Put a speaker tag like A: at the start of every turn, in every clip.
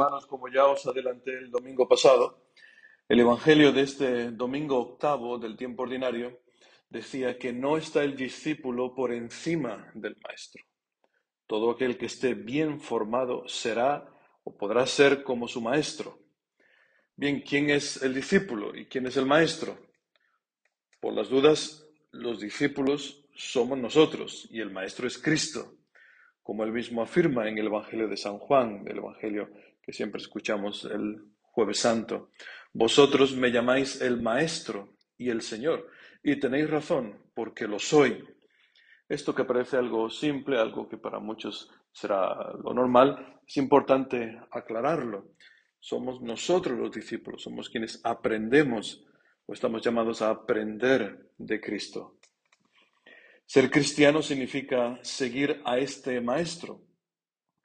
A: Hermanos, como ya os adelanté el domingo pasado, el Evangelio de este domingo octavo del tiempo ordinario decía que no está el discípulo por encima del maestro. Todo aquel que esté bien formado será o podrá ser como su maestro. Bien, ¿quién es el discípulo y quién es el maestro? Por las dudas, los discípulos somos nosotros y el maestro es Cristo como él mismo afirma en el Evangelio de San Juan, el Evangelio que siempre escuchamos el jueves santo. Vosotros me llamáis el Maestro y el Señor, y tenéis razón, porque lo soy. Esto que parece algo simple, algo que para muchos será lo normal, es importante aclararlo. Somos nosotros los discípulos, somos quienes aprendemos o estamos llamados a aprender de Cristo. Ser cristiano significa seguir a este maestro,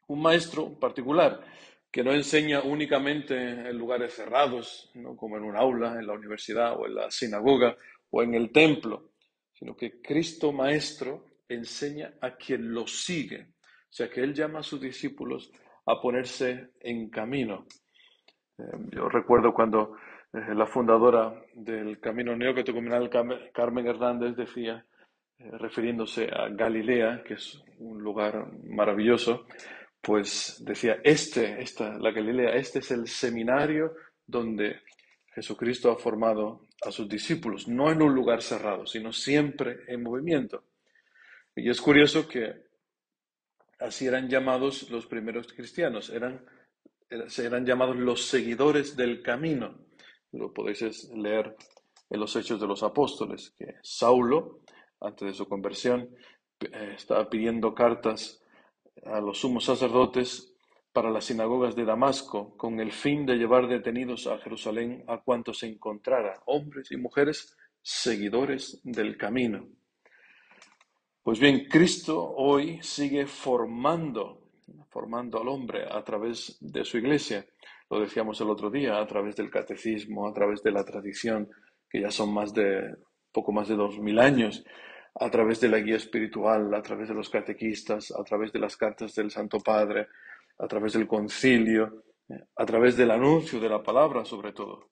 A: un maestro particular que no enseña únicamente en lugares cerrados, como en un aula, en la universidad o en la sinagoga o en el templo, sino que Cristo Maestro enseña a quien lo sigue, o sea que Él llama a sus discípulos a ponerse en camino. Eh, yo recuerdo cuando eh, la fundadora del Camino Neocatecumenal, Carmen Hernández, decía, eh, refiriéndose a Galilea, que es un lugar maravilloso, pues decía, este, esta, la Galilea, este es el seminario donde Jesucristo ha formado a sus discípulos, no en un lugar cerrado, sino siempre en movimiento. Y es curioso que así eran llamados los primeros cristianos, eran, eran llamados los seguidores del camino. Lo podéis leer en los Hechos de los Apóstoles, que Saulo, antes de su conversión, eh, estaba pidiendo cartas a los sumos sacerdotes para las sinagogas de Damasco, con el fin de llevar detenidos a Jerusalén a cuantos se encontrara, hombres y mujeres seguidores del camino. Pues bien, Cristo hoy sigue formando, formando al hombre a través de su iglesia. Lo decíamos el otro día, a través del catecismo, a través de la tradición, que ya son más de poco más de dos mil años, a través de la guía espiritual, a través de los catequistas, a través de las cartas del Santo Padre, a través del concilio, a través del anuncio de la palabra sobre todo.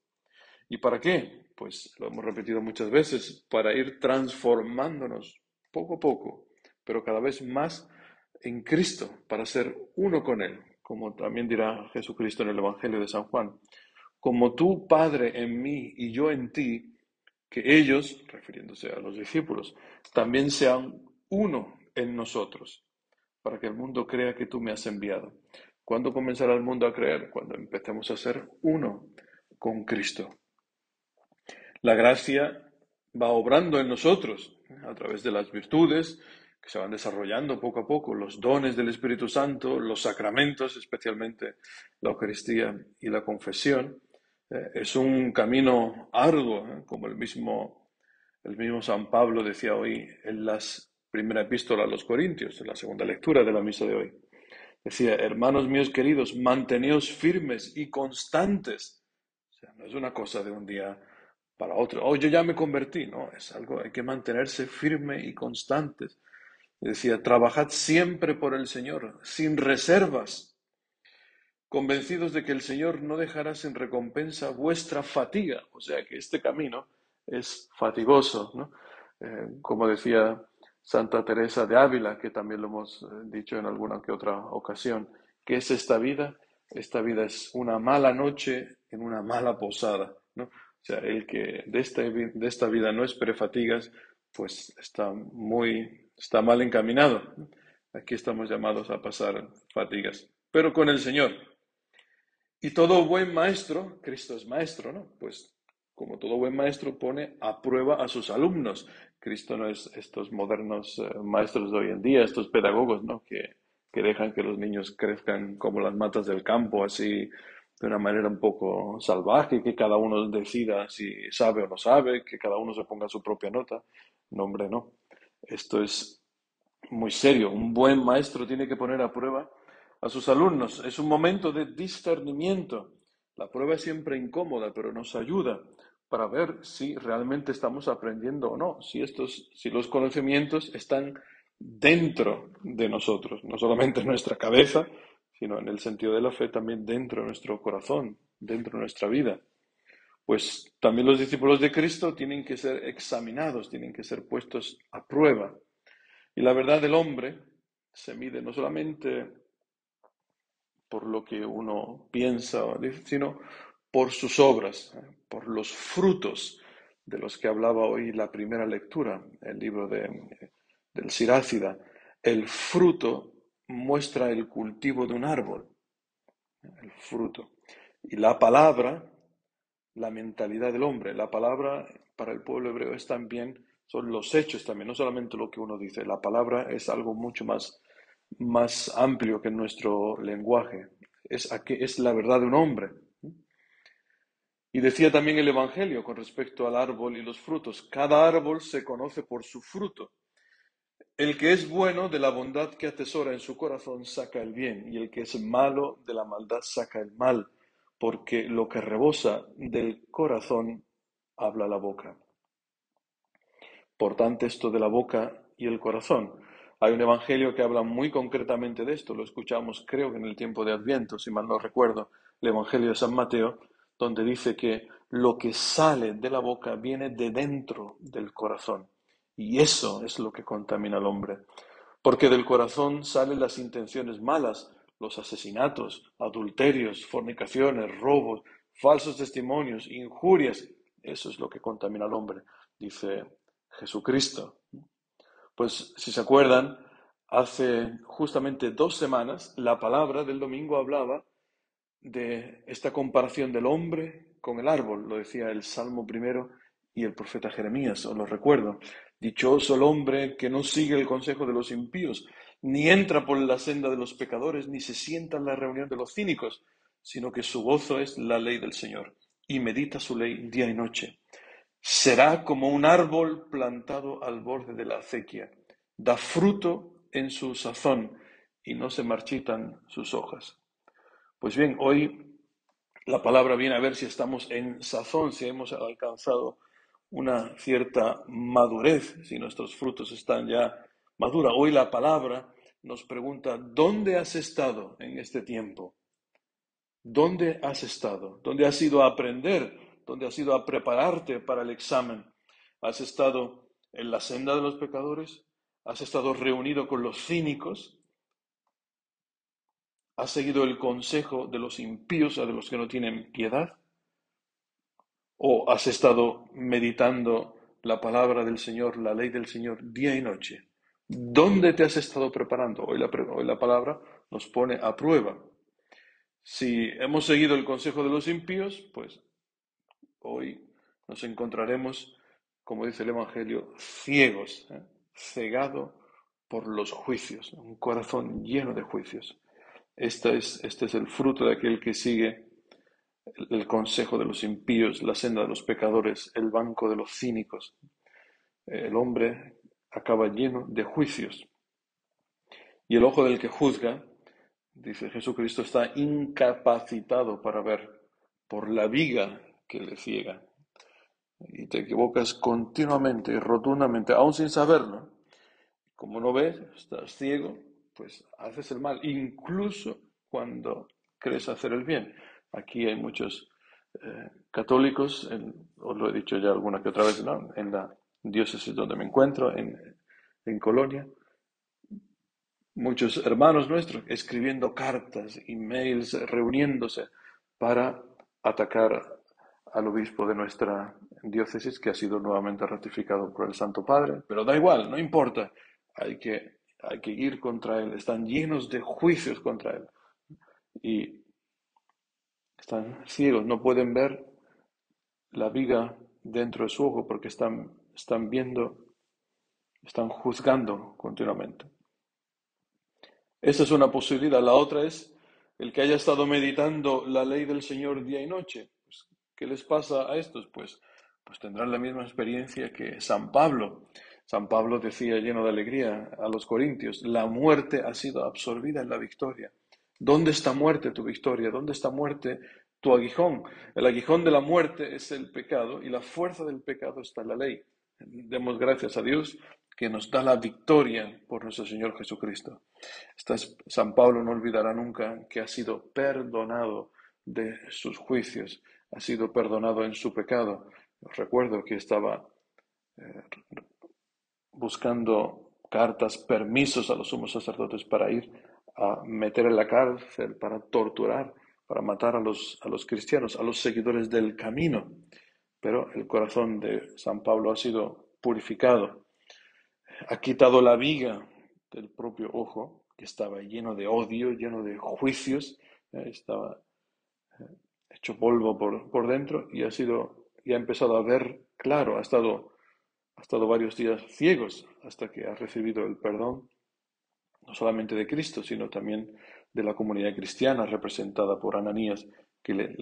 A: ¿Y para qué? Pues lo hemos repetido muchas veces, para ir transformándonos poco a poco, pero cada vez más en Cristo, para ser uno con Él, como también dirá Jesucristo en el Evangelio de San Juan. Como tú, Padre, en mí y yo en ti, que ellos, refiriéndose a los discípulos, también sean uno en nosotros, para que el mundo crea que tú me has enviado. ¿Cuándo comenzará el mundo a creer? Cuando empecemos a ser uno con Cristo. La gracia va obrando en nosotros a través de las virtudes que se van desarrollando poco a poco, los dones del Espíritu Santo, los sacramentos, especialmente la Eucaristía y la confesión, es un camino arduo, ¿eh? como el mismo, el mismo San Pablo decía hoy en la primera epístola a los Corintios, en la segunda lectura de la misa de hoy. Decía, hermanos míos queridos, manteneos firmes y constantes. O sea, no es una cosa de un día para otro. Oh, yo ya me convertí. No, es algo, hay que mantenerse firme y constantes. Decía, trabajad siempre por el Señor, sin reservas convencidos de que el Señor no dejará sin recompensa vuestra fatiga. O sea que este camino es fatigoso, ¿no? Eh, como decía Santa Teresa de Ávila, que también lo hemos eh, dicho en alguna que otra ocasión, ¿qué es esta vida? Esta vida es una mala noche en una mala posada, ¿no? O sea, el que de esta, de esta vida no espere fatigas, pues está muy, está mal encaminado. Aquí estamos llamados a pasar fatigas, pero con el Señor, y todo buen maestro, Cristo es maestro, ¿no? Pues como todo buen maestro pone a prueba a sus alumnos. Cristo no es estos modernos eh, maestros de hoy en día, estos pedagogos, ¿no? Que, que dejan que los niños crezcan como las matas del campo, así de una manera un poco salvaje, que cada uno decida si sabe o no sabe, que cada uno se ponga su propia nota. No, hombre, no. Esto es muy serio. Un buen maestro tiene que poner a prueba a sus alumnos. Es un momento de discernimiento. La prueba es siempre incómoda, pero nos ayuda para ver si realmente estamos aprendiendo o no, si, estos, si los conocimientos están dentro de nosotros, no solamente en nuestra cabeza, sino en el sentido de la fe también dentro de nuestro corazón, dentro de nuestra vida. Pues también los discípulos de Cristo tienen que ser examinados, tienen que ser puestos a prueba. Y la verdad del hombre se mide no solamente por lo que uno piensa, sino por sus obras, por los frutos de los que hablaba hoy la primera lectura, el libro de, del Sirácida. El fruto muestra el cultivo de un árbol, el fruto. Y la palabra, la mentalidad del hombre. La palabra para el pueblo hebreo es también, son los hechos también, no solamente lo que uno dice. La palabra es algo mucho más, más amplio que nuestro lenguaje. Es, es la verdad de un hombre. Y decía también el Evangelio con respecto al árbol y los frutos. Cada árbol se conoce por su fruto. El que es bueno de la bondad que atesora en su corazón saca el bien, y el que es malo de la maldad saca el mal, porque lo que rebosa del corazón habla la boca. Por tanto, esto de la boca y el corazón. Hay un evangelio que habla muy concretamente de esto, lo escuchamos creo que en el tiempo de Adviento, si mal no recuerdo, el evangelio de San Mateo, donde dice que lo que sale de la boca viene de dentro del corazón. Y eso es lo que contamina al hombre. Porque del corazón salen las intenciones malas, los asesinatos, adulterios, fornicaciones, robos, falsos testimonios, injurias. Eso es lo que contamina al hombre, dice Jesucristo. Pues si se acuerdan, hace justamente dos semanas la palabra del domingo hablaba de esta comparación del hombre con el árbol, lo decía el Salmo primero y el profeta Jeremías, os lo recuerdo. Dichoso el hombre que no sigue el consejo de los impíos, ni entra por la senda de los pecadores, ni se sienta en la reunión de los cínicos, sino que su gozo es la ley del Señor, y medita su ley día y noche. Será como un árbol plantado al borde de la acequia, da fruto en su sazón, y no se marchitan sus hojas. Pues bien, hoy la palabra viene a ver si estamos en sazón, si hemos alcanzado una cierta madurez, si nuestros frutos están ya maduros. Hoy la palabra nos pregunta, ¿dónde has estado en este tiempo? ¿Dónde has estado? ¿Dónde has ido a aprender? ¿Dónde has ido a prepararte para el examen? ¿Has estado en la senda de los pecadores? ¿Has estado reunido con los cínicos? ¿Has seguido el consejo de los impíos, o de los que no tienen piedad? ¿O has estado meditando la palabra del Señor, la ley del Señor, día y noche? ¿Dónde te has estado preparando? Hoy la palabra nos pone a prueba. Si hemos seguido el consejo de los impíos, pues hoy nos encontraremos, como dice el Evangelio, ciegos, ¿eh? cegado por los juicios, un corazón lleno de juicios. Este es, este es el fruto de aquel que sigue el, consejo de los impíos, la senda de los pecadores, el banco de los cínicos. El hombre acaba lleno de juicios. Y el ojo del que juzga, dice Jesucristo, está incapacitado para ver por la viga que le ciega. Y te equivocas continuamente y rotundamente, aún sin saberlo. Como no ves, estás ciego, pues haces el mal, incluso cuando crees hacer el bien. Aquí hay muchos eh, católicos, os lo he dicho ya alguna que otra vez, en la diócesis donde me encuentro, en, en Colonia, muchos hermanos nuestros escribiendo cartas, emails, reuniéndose para atacar al obispo de nuestra diócesis, que ha sido nuevamente ratificado por el Santo Padre, pero da igual, no importa, hay que hay que ir contra él, están llenos de juicios contra él. Y están ciegos, no pueden ver la viga dentro de su ojo porque están, están viendo, están juzgando continuamente. Esa es una posibilidad. La otra es el que haya estado meditando la ley del Señor día y noche. ¿Qué les pasa a estos? Pues, pues tendrán la misma experiencia que San Pablo. San Pablo decía lleno de alegría a los corintios, la muerte ha sido absorbida en la victoria. ¿Dónde está muerte tu victoria? ¿Dónde está muerte tu aguijón? El aguijón de la muerte es el pecado y la fuerza del pecado está en la ley. Demos gracias a Dios que nos da la victoria por nuestro Señor Jesucristo. San Pablo no olvidará nunca que ha sido perdonado de sus juicios, ha sido perdonado en su pecado. Recuerdo que estaba eh, buscando cartas, permisos a los sumos sacerdotes para ir a meter en la cárcel, para torturar, para matar a los, a los cristianos, a los seguidores del camino. Pero el corazón de San Pablo ha sido purificado, ha quitado la viga del propio ojo, que estaba lleno de odio, lleno de juicios, eh, estaba eh, hecho polvo por, por dentro y ha sido y ha empezado a ver claro, ha estado ha estado varios días ciegos hasta que ha recibido el perdón, no solamente de Cristo, sino también de la comunidad cristiana representada por Ananías, que le,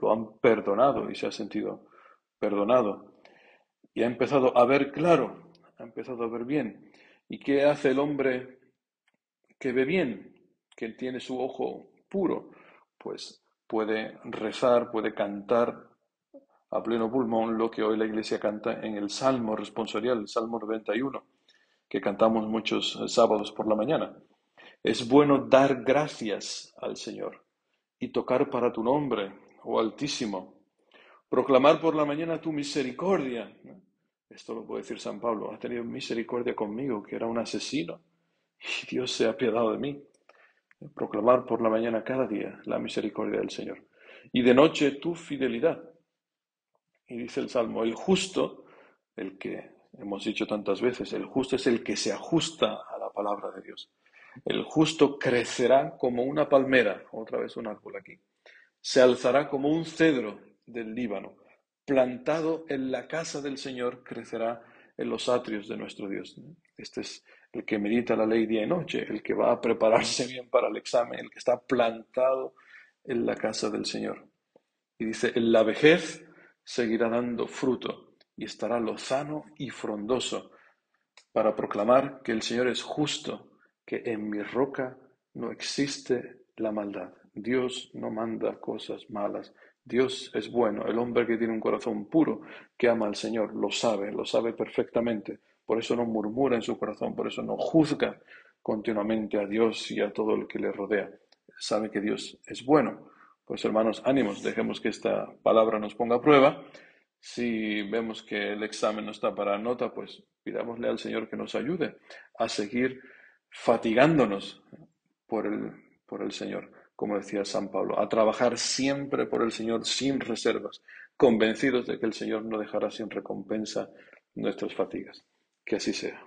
A: lo han perdonado y se ha sentido perdonado. Y ha empezado a ver claro, ha empezado a ver bien. ¿Y qué hace el hombre que ve bien, que tiene su ojo puro? Pues puede rezar, puede cantar a pleno pulmón lo que hoy la iglesia canta en el Salmo responsorial, el Salmo 91, que cantamos muchos sábados por la mañana. Es bueno dar gracias al Señor y tocar para tu nombre, oh Altísimo. Proclamar por la mañana tu misericordia. Esto lo puede decir San Pablo. Ha tenido misericordia conmigo, que era un asesino, y Dios se ha apiadado de mí. Proclamar por la mañana cada día la misericordia del Señor. Y de noche tu fidelidad y dice el Salmo, el justo, el que hemos dicho tantas veces, el justo es el que se ajusta a la palabra de Dios. El justo crecerá como una palmera, otra vez un árbol aquí. Se alzará como un cedro del Líbano. Plantado en la casa del Señor, crecerá en los atrios de nuestro Dios. Este es el que medita la ley día y noche, el que va a prepararse bien para el examen, el que está plantado en la casa del Señor. Y dice, en la vejez seguirá dando fruto y estará lozano y frondoso para proclamar que el Señor es justo, que en mi roca no existe la maldad. Dios no manda cosas malas. Dios es bueno. El hombre que tiene un corazón puro, que ama al Señor, lo sabe, lo sabe perfectamente. Por eso no murmura en su corazón, por eso no juzga continuamente a Dios y a todo el que le rodea. Sabe que Dios es bueno. Pues hermanos, ánimos, dejemos que esta palabra nos ponga a prueba. Si vemos que el examen no está para nota, pues pidámosle al Señor que nos ayude a seguir fatigándonos por el, por el Señor, como decía San Pablo, a trabajar siempre por el Señor sin reservas, convencidos de que el Señor no dejará sin recompensa nuestras fatigas. Que así sea.